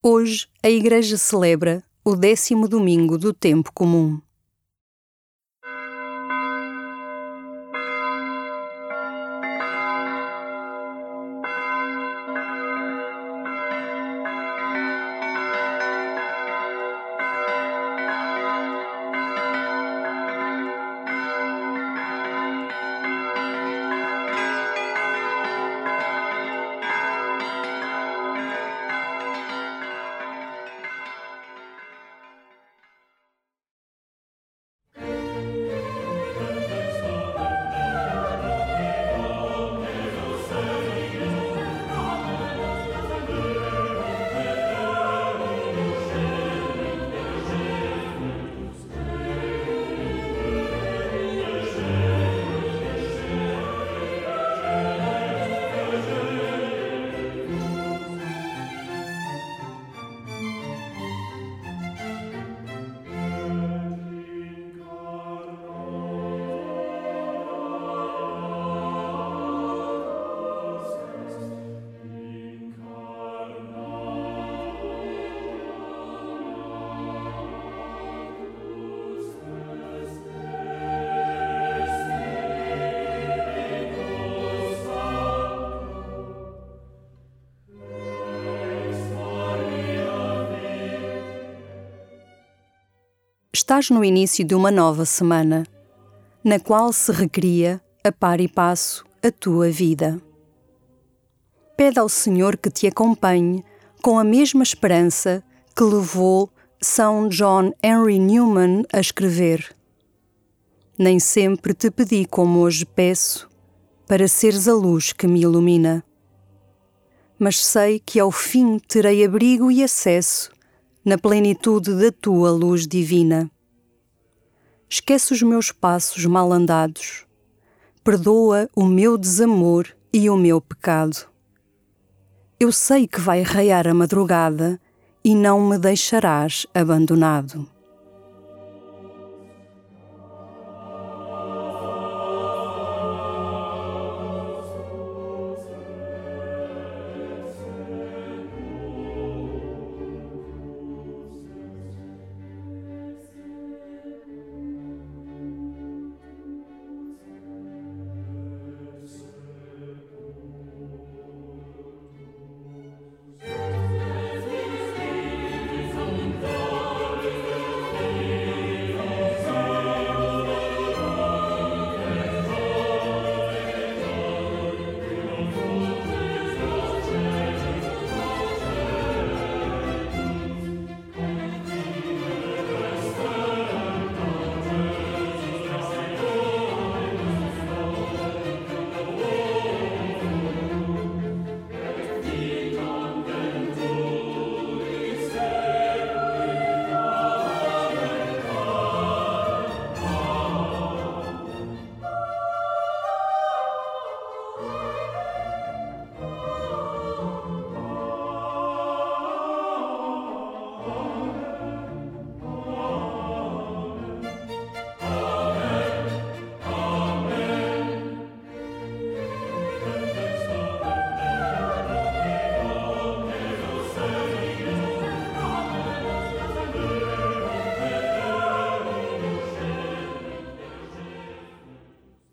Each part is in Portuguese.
Hoje a Igreja celebra o décimo domingo do tempo comum. Estás no início de uma nova semana, na qual se recria, a par e passo, a tua vida. Pede ao Senhor que te acompanhe com a mesma esperança que levou São John Henry Newman a escrever. Nem sempre te pedi como hoje peço, para seres a luz que me ilumina. Mas sei que ao fim terei abrigo e acesso na plenitude da tua luz divina. Esquece os meus passos mal andados, perdoa o meu desamor e o meu pecado. Eu sei que vai raiar a madrugada e não me deixarás abandonado.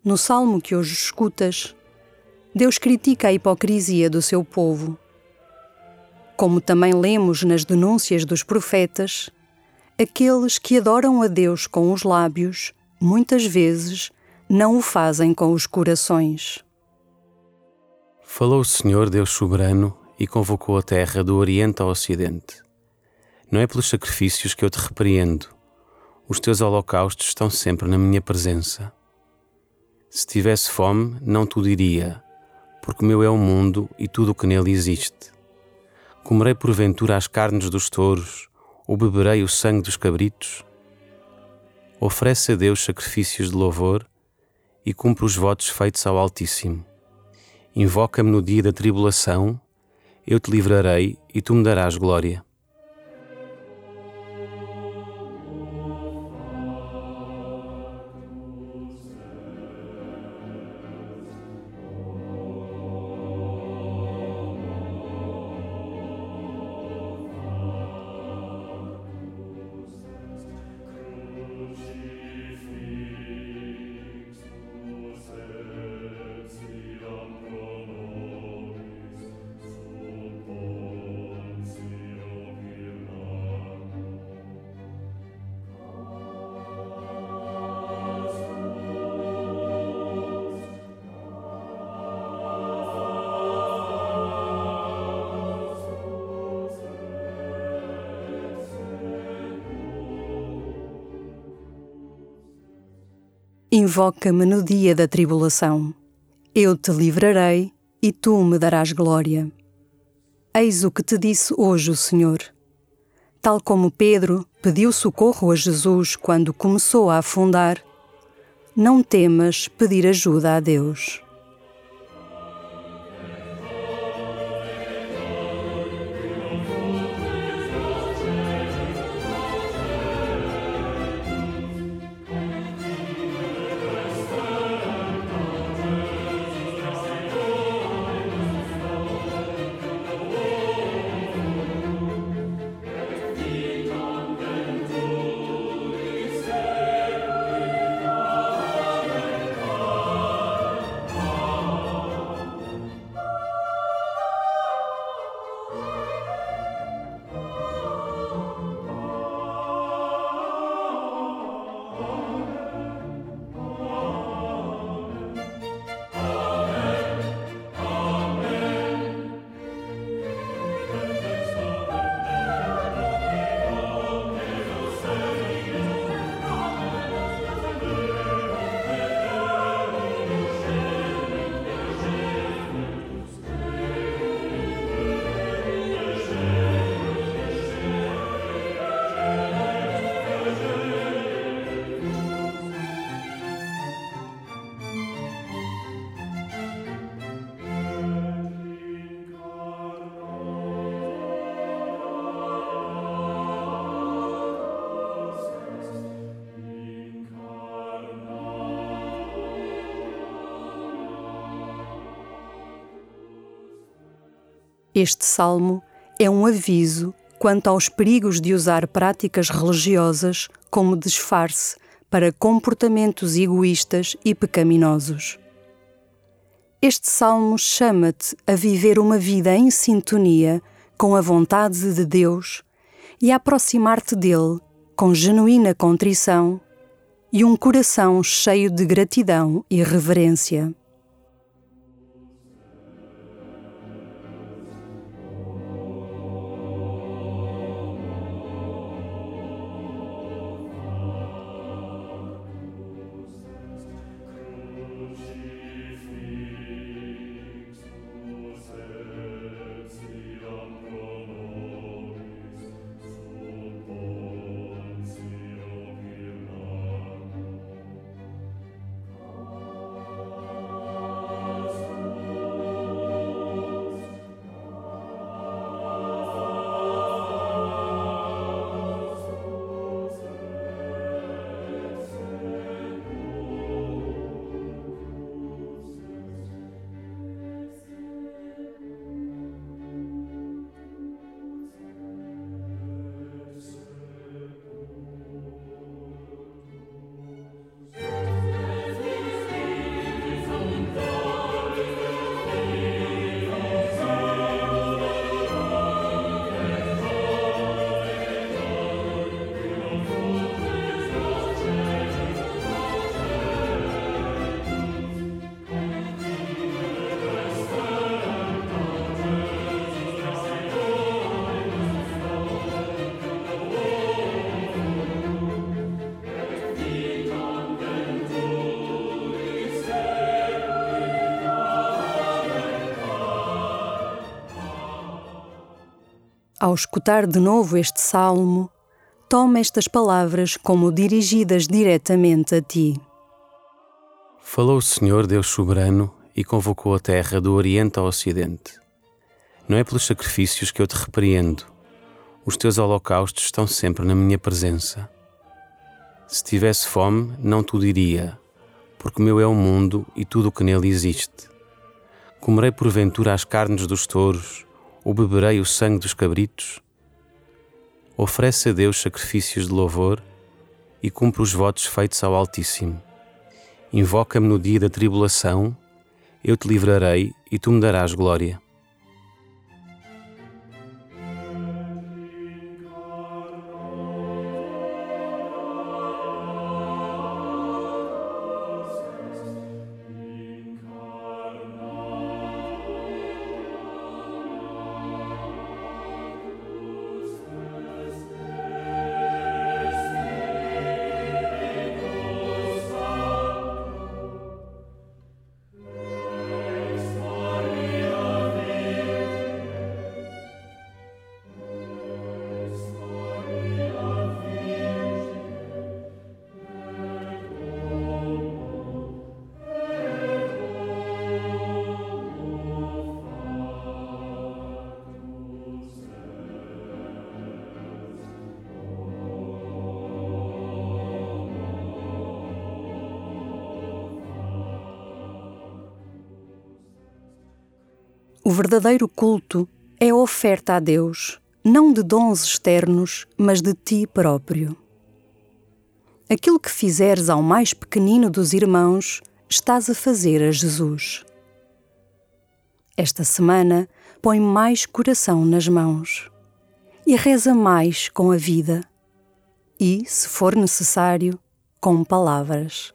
No salmo que hoje escutas, Deus critica a hipocrisia do seu povo. Como também lemos nas denúncias dos profetas, aqueles que adoram a Deus com os lábios, muitas vezes, não o fazem com os corações. Falou o Senhor Deus soberano e convocou a terra do Oriente ao Ocidente. Não é pelos sacrifícios que eu te repreendo. Os teus holocaustos estão sempre na minha presença. Se tivesse fome, não te diria, porque meu é o mundo e tudo o que nele existe. Comerei porventura as carnes dos touros, ou beberei o sangue dos cabritos? Oferece a Deus sacrifícios de louvor e cumpre os votos feitos ao Altíssimo. Invoca-me no dia da tribulação, eu te livrarei e tu me darás glória. Invoca-me no dia da tribulação. Eu te livrarei e tu me darás glória. Eis o que te disse hoje o Senhor. Tal como Pedro pediu socorro a Jesus quando começou a afundar, não temas pedir ajuda a Deus. Este salmo é um aviso quanto aos perigos de usar práticas religiosas como disfarce para comportamentos egoístas e pecaminosos. Este salmo chama-te a viver uma vida em sintonia com a vontade de Deus e a aproximar-te dele com genuína contrição e um coração cheio de gratidão e reverência. Ao escutar de novo este salmo, toma estas palavras como dirigidas diretamente a ti. Falou o Senhor Deus soberano e convocou a terra do Oriente ao Ocidente. Não é pelos sacrifícios que eu te repreendo. Os teus holocaustos estão sempre na minha presença. Se tivesse fome, não te diria, porque meu é o mundo e tudo o que nele existe. Comerei porventura as carnes dos touros ou beberei o sangue dos cabritos? Oferece a Deus sacrifícios de louvor e cumpre os votos feitos ao Altíssimo. Invoca-me no dia da tribulação, eu te livrarei e tu me darás glória. O verdadeiro culto é a oferta a Deus, não de dons externos, mas de ti próprio. Aquilo que fizeres ao mais pequenino dos irmãos, estás a fazer a Jesus. Esta semana, põe mais coração nas mãos e reza mais com a vida e, se for necessário, com palavras.